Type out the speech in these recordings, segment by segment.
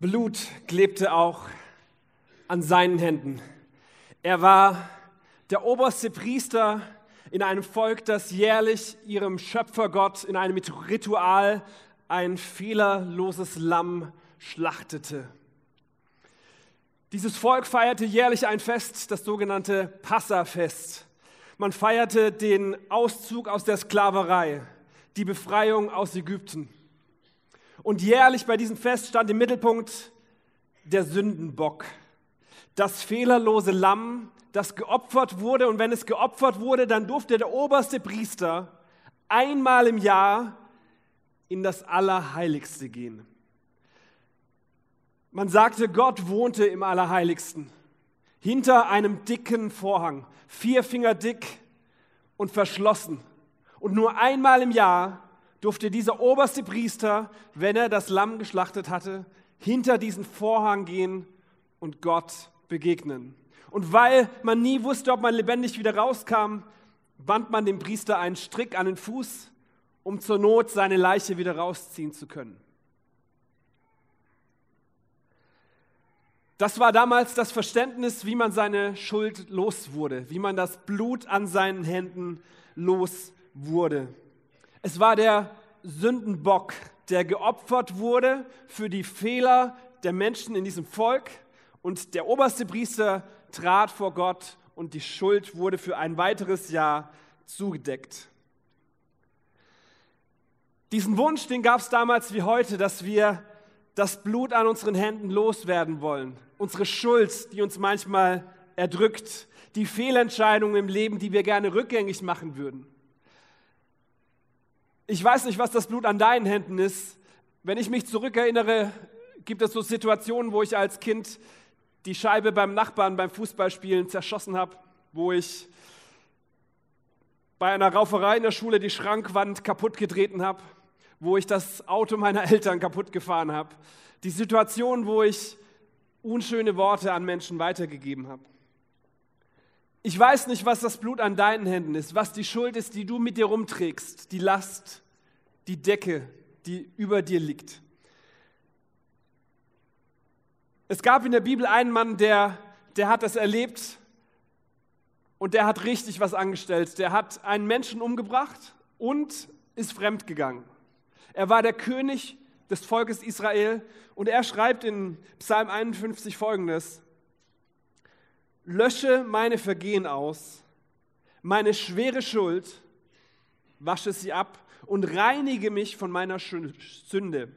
Blut klebte auch an seinen Händen. Er war der oberste Priester in einem Volk, das jährlich ihrem Schöpfergott in einem Ritual ein fehlerloses Lamm schlachtete. Dieses Volk feierte jährlich ein Fest, das sogenannte Passafest. Man feierte den Auszug aus der Sklaverei, die Befreiung aus Ägypten. Und jährlich bei diesem Fest stand im Mittelpunkt der Sündenbock, das fehlerlose Lamm, das geopfert wurde. Und wenn es geopfert wurde, dann durfte der oberste Priester einmal im Jahr in das Allerheiligste gehen. Man sagte, Gott wohnte im Allerheiligsten, hinter einem dicken Vorhang, vier Finger dick und verschlossen. Und nur einmal im Jahr durfte dieser oberste Priester, wenn er das Lamm geschlachtet hatte, hinter diesen Vorhang gehen und Gott begegnen. Und weil man nie wusste, ob man lebendig wieder rauskam, band man dem Priester einen Strick an den Fuß, um zur Not seine Leiche wieder rausziehen zu können. Das war damals das Verständnis, wie man seine Schuld los wurde, wie man das Blut an seinen Händen los wurde. Es war der Sündenbock, der geopfert wurde für die Fehler der Menschen in diesem Volk. Und der oberste Priester trat vor Gott und die Schuld wurde für ein weiteres Jahr zugedeckt. Diesen Wunsch, den gab es damals wie heute, dass wir das Blut an unseren Händen loswerden wollen. Unsere Schuld, die uns manchmal erdrückt. Die Fehlentscheidungen im Leben, die wir gerne rückgängig machen würden. Ich weiß nicht, was das Blut an deinen Händen ist. Wenn ich mich zurückerinnere, gibt es so Situationen, wo ich als Kind die Scheibe beim Nachbarn beim Fußballspielen zerschossen habe, wo ich bei einer Rauferei in der Schule die Schrankwand kaputt getreten habe, wo ich das Auto meiner Eltern kaputt gefahren habe. Die Situation, wo ich unschöne Worte an Menschen weitergegeben habe. Ich weiß nicht, was das Blut an deinen Händen ist, was die Schuld ist, die du mit dir rumträgst, die Last, die Decke, die über dir liegt. Es gab in der Bibel einen Mann, der, der hat das erlebt und der hat richtig was angestellt. Der hat einen Menschen umgebracht und ist fremdgegangen. Er war der König des Volkes Israel und er schreibt in Psalm 51 folgendes lösche meine Vergehen aus, meine schwere Schuld, wasche sie ab und reinige mich von meiner Sünde.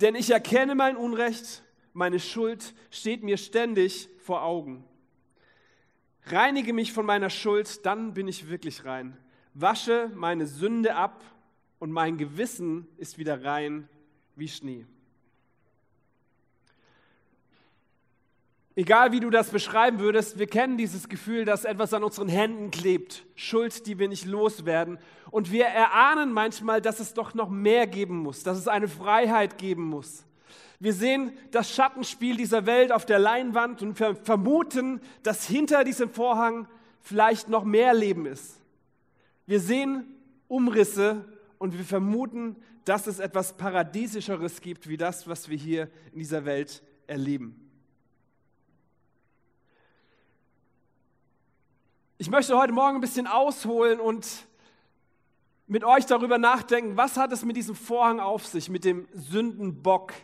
Denn ich erkenne mein Unrecht, meine Schuld steht mir ständig vor Augen. Reinige mich von meiner Schuld, dann bin ich wirklich rein. Wasche meine Sünde ab und mein Gewissen ist wieder rein wie Schnee. Egal wie du das beschreiben würdest, wir kennen dieses Gefühl, dass etwas an unseren Händen klebt, Schuld, die wir nicht loswerden. Und wir erahnen manchmal, dass es doch noch mehr geben muss, dass es eine Freiheit geben muss. Wir sehen das Schattenspiel dieser Welt auf der Leinwand und vermuten, dass hinter diesem Vorhang vielleicht noch mehr Leben ist. Wir sehen Umrisse und wir vermuten, dass es etwas Paradiesischeres gibt, wie das, was wir hier in dieser Welt erleben. Ich möchte heute Morgen ein bisschen ausholen und mit euch darüber nachdenken, was hat es mit diesem Vorhang auf sich, mit dem Sündenbock?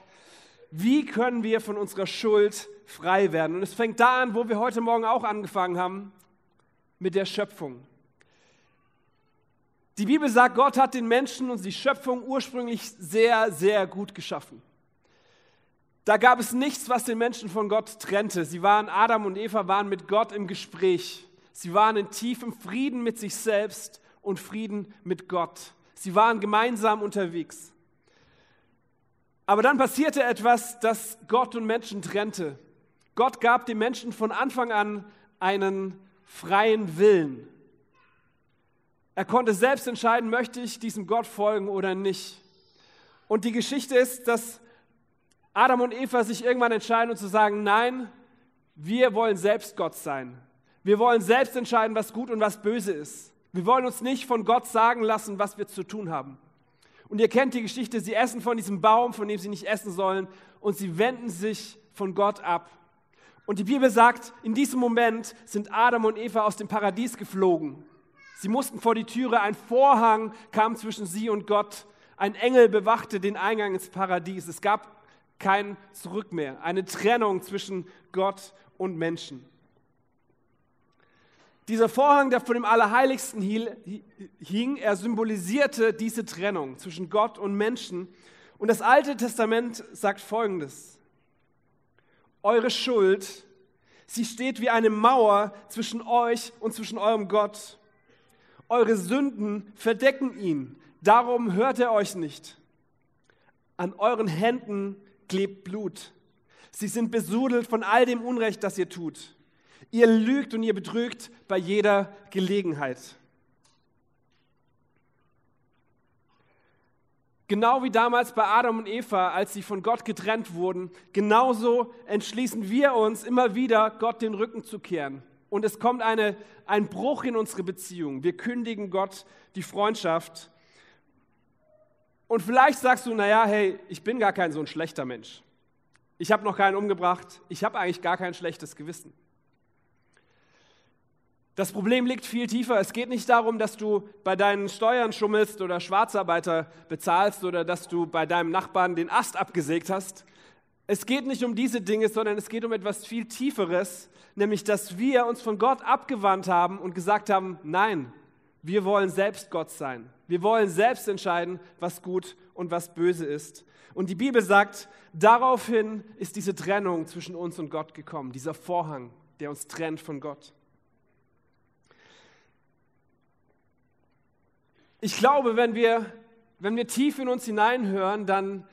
Wie können wir von unserer Schuld frei werden? Und es fängt da an, wo wir heute Morgen auch angefangen haben, mit der Schöpfung. Die Bibel sagt, Gott hat den Menschen und die Schöpfung ursprünglich sehr, sehr gut geschaffen. Da gab es nichts, was den Menschen von Gott trennte. Sie waren, Adam und Eva waren mit Gott im Gespräch. Sie waren in tiefem Frieden mit sich selbst und Frieden mit Gott. Sie waren gemeinsam unterwegs. Aber dann passierte etwas, das Gott und Menschen trennte. Gott gab den Menschen von Anfang an einen freien Willen. Er konnte selbst entscheiden, möchte ich diesem Gott folgen oder nicht. Und die Geschichte ist, dass Adam und Eva sich irgendwann entscheiden und zu sagen, nein, wir wollen selbst Gott sein. Wir wollen selbst entscheiden, was gut und was böse ist. Wir wollen uns nicht von Gott sagen lassen, was wir zu tun haben. Und ihr kennt die Geschichte, sie essen von diesem Baum, von dem sie nicht essen sollen. und sie wenden sich von Gott ab. Und die Bibel sagt, in diesem Moment sind Adam und Eva aus dem Paradies geflogen. Sie mussten vor die Türe, ein Vorhang kam zwischen sie und Gott. Ein Engel bewachte den Eingang ins Paradies. Es gab kein Zurück mehr, eine Trennung zwischen Gott und Menschen. Dieser Vorhang, der vor dem Allerheiligsten hing, er symbolisierte diese Trennung zwischen Gott und Menschen. Und das Alte Testament sagt Folgendes. Eure Schuld, sie steht wie eine Mauer zwischen euch und zwischen eurem Gott. Eure Sünden verdecken ihn, darum hört er euch nicht. An euren Händen klebt Blut. Sie sind besudelt von all dem Unrecht, das ihr tut. Ihr lügt und ihr betrügt bei jeder Gelegenheit. Genau wie damals bei Adam und Eva, als sie von Gott getrennt wurden, genauso entschließen wir uns immer wieder, Gott den Rücken zu kehren. Und es kommt eine, ein Bruch in unsere Beziehung. Wir kündigen Gott die Freundschaft. Und vielleicht sagst du, naja, hey, ich bin gar kein so ein schlechter Mensch. Ich habe noch keinen umgebracht. Ich habe eigentlich gar kein schlechtes Gewissen. Das Problem liegt viel tiefer. Es geht nicht darum, dass du bei deinen Steuern schummelst oder Schwarzarbeiter bezahlst oder dass du bei deinem Nachbarn den Ast abgesägt hast. Es geht nicht um diese Dinge, sondern es geht um etwas viel Tieferes, nämlich dass wir uns von Gott abgewandt haben und gesagt haben, nein, wir wollen selbst Gott sein. Wir wollen selbst entscheiden, was gut und was böse ist. Und die Bibel sagt, daraufhin ist diese Trennung zwischen uns und Gott gekommen, dieser Vorhang, der uns trennt von Gott. Ich glaube, wenn wir, wenn wir tief in uns hineinhören, dann,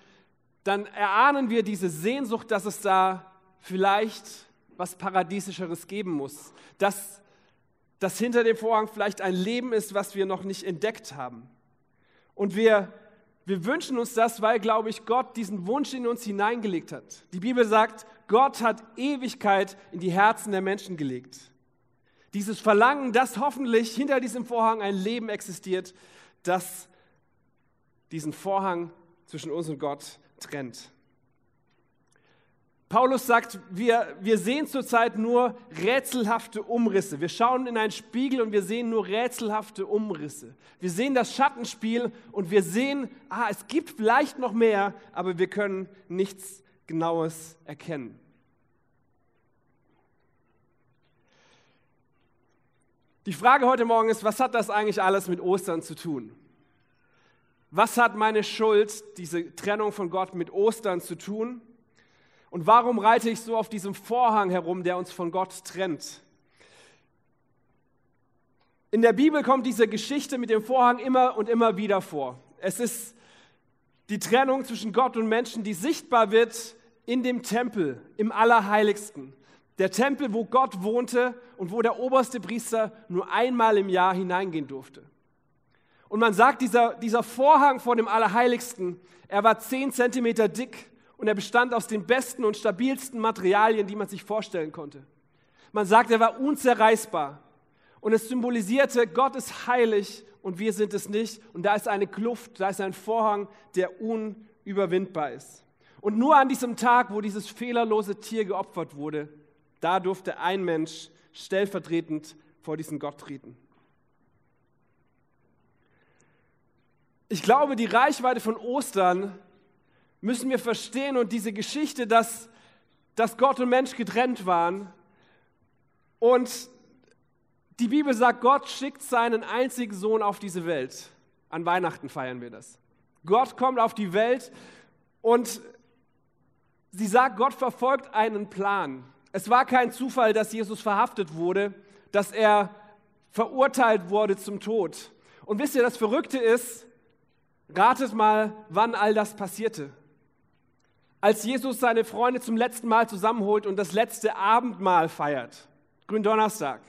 dann erahnen wir diese Sehnsucht, dass es da vielleicht was Paradiesischeres geben muss. Dass, dass hinter dem Vorhang vielleicht ein Leben ist, was wir noch nicht entdeckt haben. Und wir, wir wünschen uns das, weil, glaube ich, Gott diesen Wunsch in uns hineingelegt hat. Die Bibel sagt, Gott hat Ewigkeit in die Herzen der Menschen gelegt. Dieses Verlangen, dass hoffentlich hinter diesem Vorhang ein Leben existiert, das diesen Vorhang zwischen uns und Gott trennt. Paulus sagt, wir, wir sehen zurzeit nur rätselhafte Umrisse. Wir schauen in einen Spiegel und wir sehen nur rätselhafte Umrisse. Wir sehen das Schattenspiel und wir sehen, ah, es gibt vielleicht noch mehr, aber wir können nichts Genaues erkennen. Die Frage heute Morgen ist, was hat das eigentlich alles mit Ostern zu tun? Was hat meine Schuld, diese Trennung von Gott mit Ostern zu tun? Und warum reite ich so auf diesem Vorhang herum, der uns von Gott trennt? In der Bibel kommt diese Geschichte mit dem Vorhang immer und immer wieder vor. Es ist die Trennung zwischen Gott und Menschen, die sichtbar wird in dem Tempel, im Allerheiligsten. Der Tempel, wo Gott wohnte und wo der oberste Priester nur einmal im Jahr hineingehen durfte. Und man sagt, dieser, dieser Vorhang vor dem Allerheiligsten, er war zehn Zentimeter dick und er bestand aus den besten und stabilsten Materialien, die man sich vorstellen konnte. Man sagt, er war unzerreißbar und es symbolisierte, Gott ist heilig und wir sind es nicht. Und da ist eine Kluft, da ist ein Vorhang, der unüberwindbar ist. Und nur an diesem Tag, wo dieses fehlerlose Tier geopfert wurde, da durfte ein Mensch stellvertretend vor diesen Gott treten. Ich glaube, die Reichweite von Ostern müssen wir verstehen und diese Geschichte, dass, dass Gott und Mensch getrennt waren. Und die Bibel sagt, Gott schickt seinen einzigen Sohn auf diese Welt. An Weihnachten feiern wir das. Gott kommt auf die Welt und sie sagt, Gott verfolgt einen Plan. Es war kein Zufall, dass Jesus verhaftet wurde, dass er verurteilt wurde zum Tod. Und wisst ihr, das Verrückte ist, Ratet mal, wann all das passierte. Als Jesus seine Freunde zum letzten Mal zusammenholt und das letzte Abendmahl feiert, Gründonnerstag,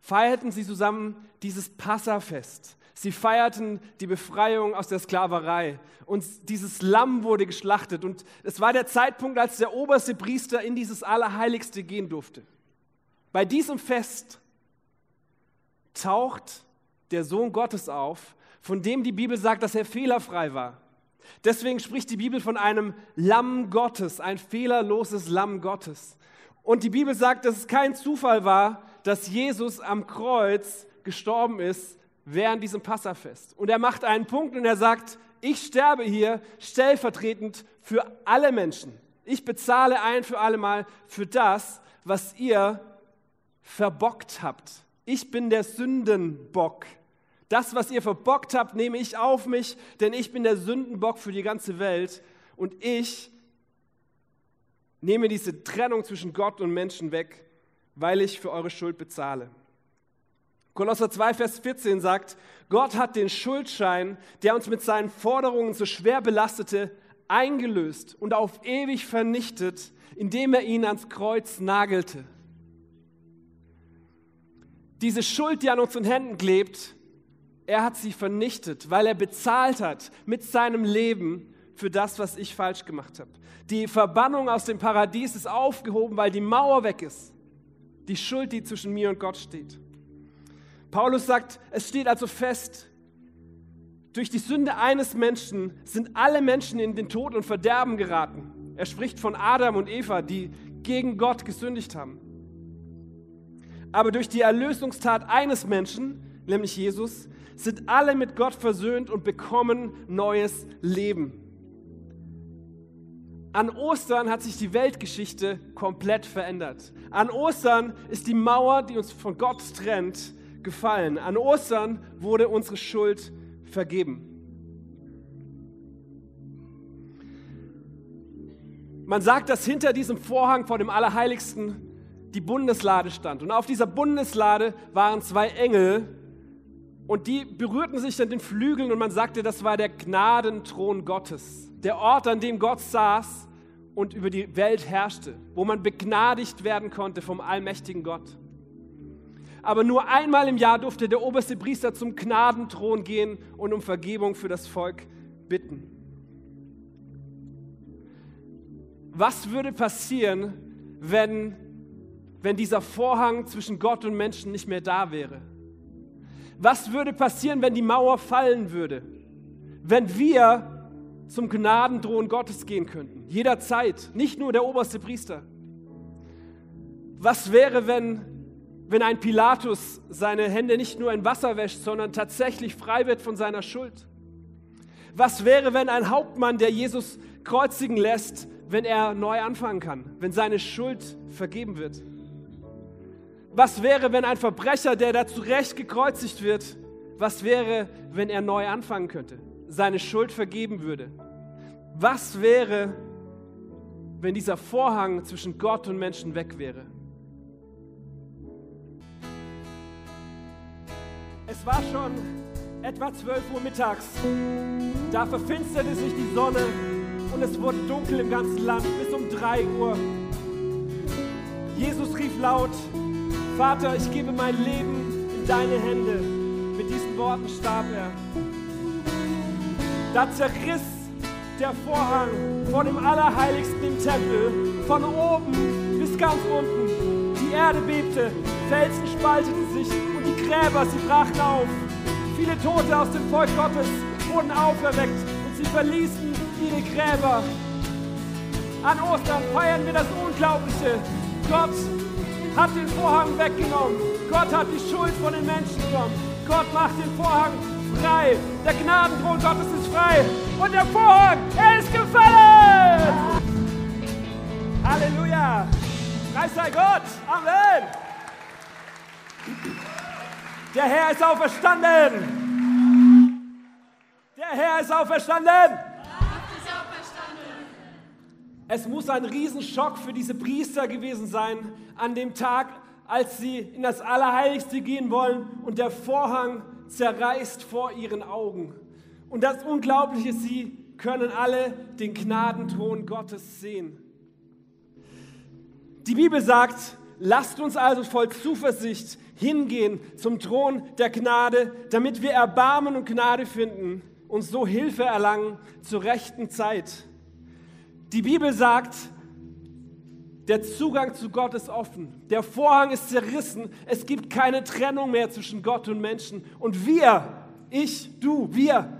feierten sie zusammen dieses Passafest. Sie feierten die Befreiung aus der Sklaverei und dieses Lamm wurde geschlachtet und es war der Zeitpunkt, als der oberste Priester in dieses Allerheiligste gehen durfte. Bei diesem Fest taucht der Sohn Gottes auf von dem die Bibel sagt, dass er fehlerfrei war. Deswegen spricht die Bibel von einem Lamm Gottes, ein fehlerloses Lamm Gottes. Und die Bibel sagt, dass es kein Zufall war, dass Jesus am Kreuz gestorben ist während diesem Passafest. Und er macht einen Punkt und er sagt, ich sterbe hier stellvertretend für alle Menschen. Ich bezahle ein für alle Mal für das, was ihr verbockt habt. Ich bin der Sündenbock. Das, was ihr verbockt habt, nehme ich auf mich, denn ich bin der Sündenbock für die ganze Welt und ich nehme diese Trennung zwischen Gott und Menschen weg, weil ich für eure Schuld bezahle. Kolosser 2, Vers 14 sagt, Gott hat den Schuldschein, der uns mit seinen Forderungen so schwer belastete, eingelöst und auf ewig vernichtet, indem er ihn ans Kreuz nagelte. Diese Schuld, die an unseren Händen klebt, er hat sie vernichtet, weil er bezahlt hat mit seinem Leben für das, was ich falsch gemacht habe. Die Verbannung aus dem Paradies ist aufgehoben, weil die Mauer weg ist. Die Schuld, die zwischen mir und Gott steht. Paulus sagt, es steht also fest, durch die Sünde eines Menschen sind alle Menschen in den Tod und Verderben geraten. Er spricht von Adam und Eva, die gegen Gott gesündigt haben. Aber durch die Erlösungstat eines Menschen, nämlich Jesus, sind alle mit Gott versöhnt und bekommen neues Leben. An Ostern hat sich die Weltgeschichte komplett verändert. An Ostern ist die Mauer, die uns von Gott trennt, gefallen. An Ostern wurde unsere Schuld vergeben. Man sagt, dass hinter diesem Vorhang vor dem Allerheiligsten die Bundeslade stand. Und auf dieser Bundeslade waren zwei Engel, und die berührten sich an den Flügeln und man sagte, das war der Gnadenthron Gottes, der Ort, an dem Gott saß und über die Welt herrschte, wo man begnadigt werden konnte vom allmächtigen Gott. Aber nur einmal im Jahr durfte der oberste Priester zum Gnadenthron gehen und um Vergebung für das Volk bitten. Was würde passieren, wenn, wenn dieser Vorhang zwischen Gott und Menschen nicht mehr da wäre? Was würde passieren, wenn die Mauer fallen würde? Wenn wir zum Gnadenthron Gottes gehen könnten, jederzeit, nicht nur der oberste Priester. Was wäre, wenn, wenn ein Pilatus seine Hände nicht nur in Wasser wäscht, sondern tatsächlich frei wird von seiner Schuld? Was wäre, wenn ein Hauptmann, der Jesus kreuzigen lässt, wenn er neu anfangen kann, wenn seine Schuld vergeben wird? Was wäre, wenn ein Verbrecher, der da zurecht gekreuzigt wird, was wäre, wenn er neu anfangen könnte, seine Schuld vergeben würde? Was wäre, wenn dieser Vorhang zwischen Gott und Menschen weg wäre? Es war schon etwa 12 Uhr mittags. Da verfinsterte sich die Sonne und es wurde dunkel im ganzen Land bis um 3 Uhr. Jesus rief laut, Vater, ich gebe mein Leben in deine Hände. Mit diesen Worten starb er. Da zerriss der Vorhang von dem Allerheiligsten im Tempel, von oben bis ganz unten. Die Erde bebte, Felsen spalteten sich und die Gräber, sie brachen auf. Viele Tote aus dem Volk Gottes wurden auferweckt und sie verließen ihre Gräber. An Ostern feiern wir das Unglaubliche. Gott hat den Vorhang weggenommen. Gott hat die Schuld von den Menschen genommen. Gott macht den Vorhang frei. Der Gnadenthron Gottes ist frei. Und der Vorhang, er ist gefallen. Halleluja. Preis sei Gott. Amen. Der Herr ist auferstanden. Der Herr ist auferstanden. Es muss ein Riesenschock für diese Priester gewesen sein an dem Tag, als sie in das Allerheiligste gehen wollen und der Vorhang zerreißt vor ihren Augen. Und das Unglaubliche, sie können alle den Gnadenthron Gottes sehen. Die Bibel sagt, lasst uns also voll Zuversicht hingehen zum Thron der Gnade, damit wir Erbarmen und Gnade finden und so Hilfe erlangen zur rechten Zeit. Die Bibel sagt, der Zugang zu Gott ist offen. Der Vorhang ist zerrissen. Es gibt keine Trennung mehr zwischen Gott und Menschen. Und wir, ich, du, wir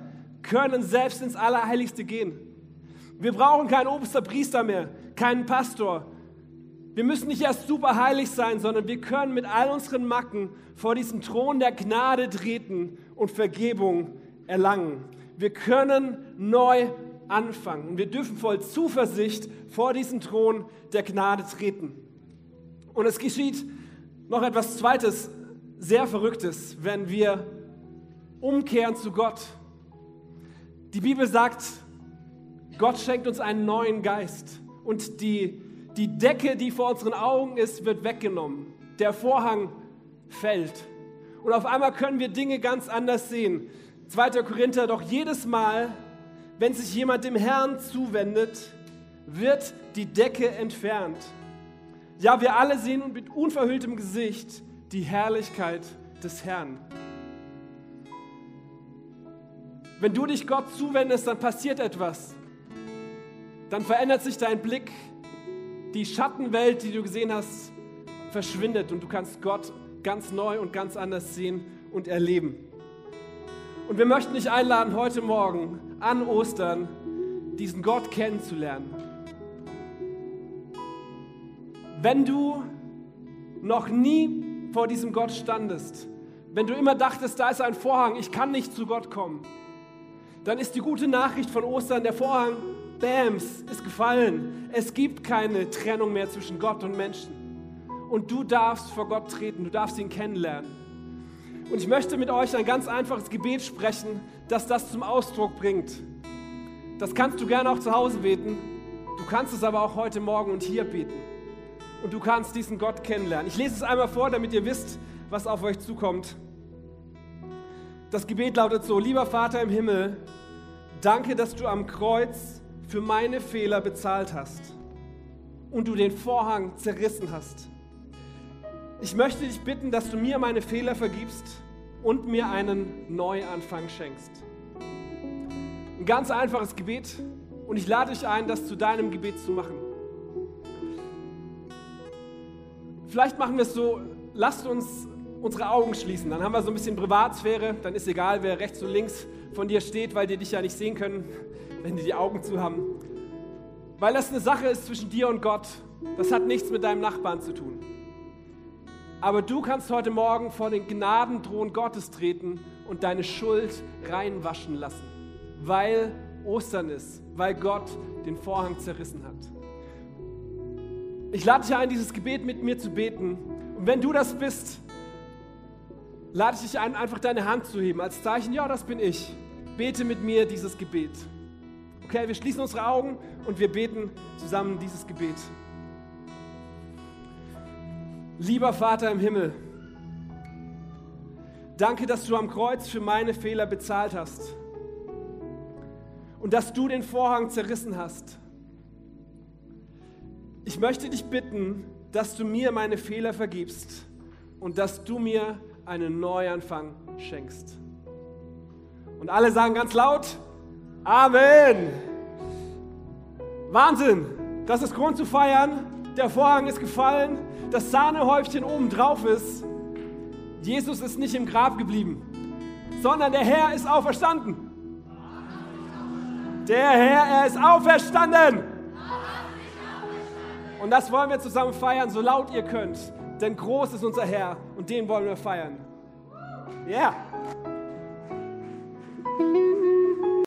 können selbst ins Allerheiligste gehen. Wir brauchen keinen Oberster mehr, keinen Pastor. Wir müssen nicht erst super heilig sein, sondern wir können mit all unseren Macken vor diesem Thron der Gnade treten und Vergebung erlangen. Wir können neu anfangen und wir dürfen voll Zuversicht vor diesen Thron der Gnade treten. Und es geschieht noch etwas Zweites, sehr Verrücktes, wenn wir umkehren zu Gott. Die Bibel sagt, Gott schenkt uns einen neuen Geist und die, die Decke, die vor unseren Augen ist, wird weggenommen. Der Vorhang fällt. Und auf einmal können wir Dinge ganz anders sehen. 2. Korinther, doch jedes Mal, wenn sich jemand dem Herrn zuwendet, wird die Decke entfernt. Ja, wir alle sehen mit unverhülltem Gesicht die Herrlichkeit des Herrn. Wenn du dich Gott zuwendest, dann passiert etwas. Dann verändert sich dein Blick. Die Schattenwelt, die du gesehen hast, verschwindet und du kannst Gott ganz neu und ganz anders sehen und erleben. Und wir möchten dich einladen, heute Morgen an Ostern diesen Gott kennenzulernen. Wenn du noch nie vor diesem Gott standest, wenn du immer dachtest, da ist ein Vorhang, ich kann nicht zu Gott kommen, dann ist die gute Nachricht von Ostern, der Vorhang, Bams, ist gefallen. Es gibt keine Trennung mehr zwischen Gott und Menschen. Und du darfst vor Gott treten, du darfst ihn kennenlernen. Und ich möchte mit euch ein ganz einfaches Gebet sprechen, das das zum Ausdruck bringt. Das kannst du gerne auch zu Hause beten. Du kannst es aber auch heute Morgen und hier beten. Und du kannst diesen Gott kennenlernen. Ich lese es einmal vor, damit ihr wisst, was auf euch zukommt. Das Gebet lautet so, lieber Vater im Himmel, danke, dass du am Kreuz für meine Fehler bezahlt hast und du den Vorhang zerrissen hast. Ich möchte dich bitten, dass du mir meine Fehler vergibst und mir einen Neuanfang schenkst. Ein ganz einfaches Gebet und ich lade dich ein, das zu deinem Gebet zu machen. Vielleicht machen wir es so, lasst uns unsere Augen schließen. Dann haben wir so ein bisschen Privatsphäre. Dann ist egal, wer rechts und links von dir steht, weil die dich ja nicht sehen können, wenn die die Augen zu haben. Weil das eine Sache ist zwischen dir und Gott. Das hat nichts mit deinem Nachbarn zu tun. Aber du kannst heute Morgen vor den Gnadenthron Gottes treten und deine Schuld reinwaschen lassen, weil Ostern ist, weil Gott den Vorhang zerrissen hat. Ich lade dich ein, dieses Gebet mit mir zu beten. Und wenn du das bist, lade ich dich ein, einfach deine Hand zu heben, als Zeichen, ja, das bin ich. Bete mit mir dieses Gebet. Okay, wir schließen unsere Augen und wir beten zusammen dieses Gebet. Lieber Vater im Himmel, danke, dass du am Kreuz für meine Fehler bezahlt hast und dass du den Vorhang zerrissen hast. Ich möchte dich bitten, dass du mir meine Fehler vergibst und dass du mir einen Neuanfang schenkst. Und alle sagen ganz laut, Amen. Wahnsinn, das ist Grund zu feiern. Der Vorhang ist gefallen, das Sahnehäufchen oben drauf ist. Jesus ist nicht im Grab geblieben, sondern der Herr ist auferstanden. Der Herr, er ist auferstanden. Und das wollen wir zusammen feiern, so laut ihr könnt. Denn groß ist unser Herr und den wollen wir feiern. Ja. Yeah.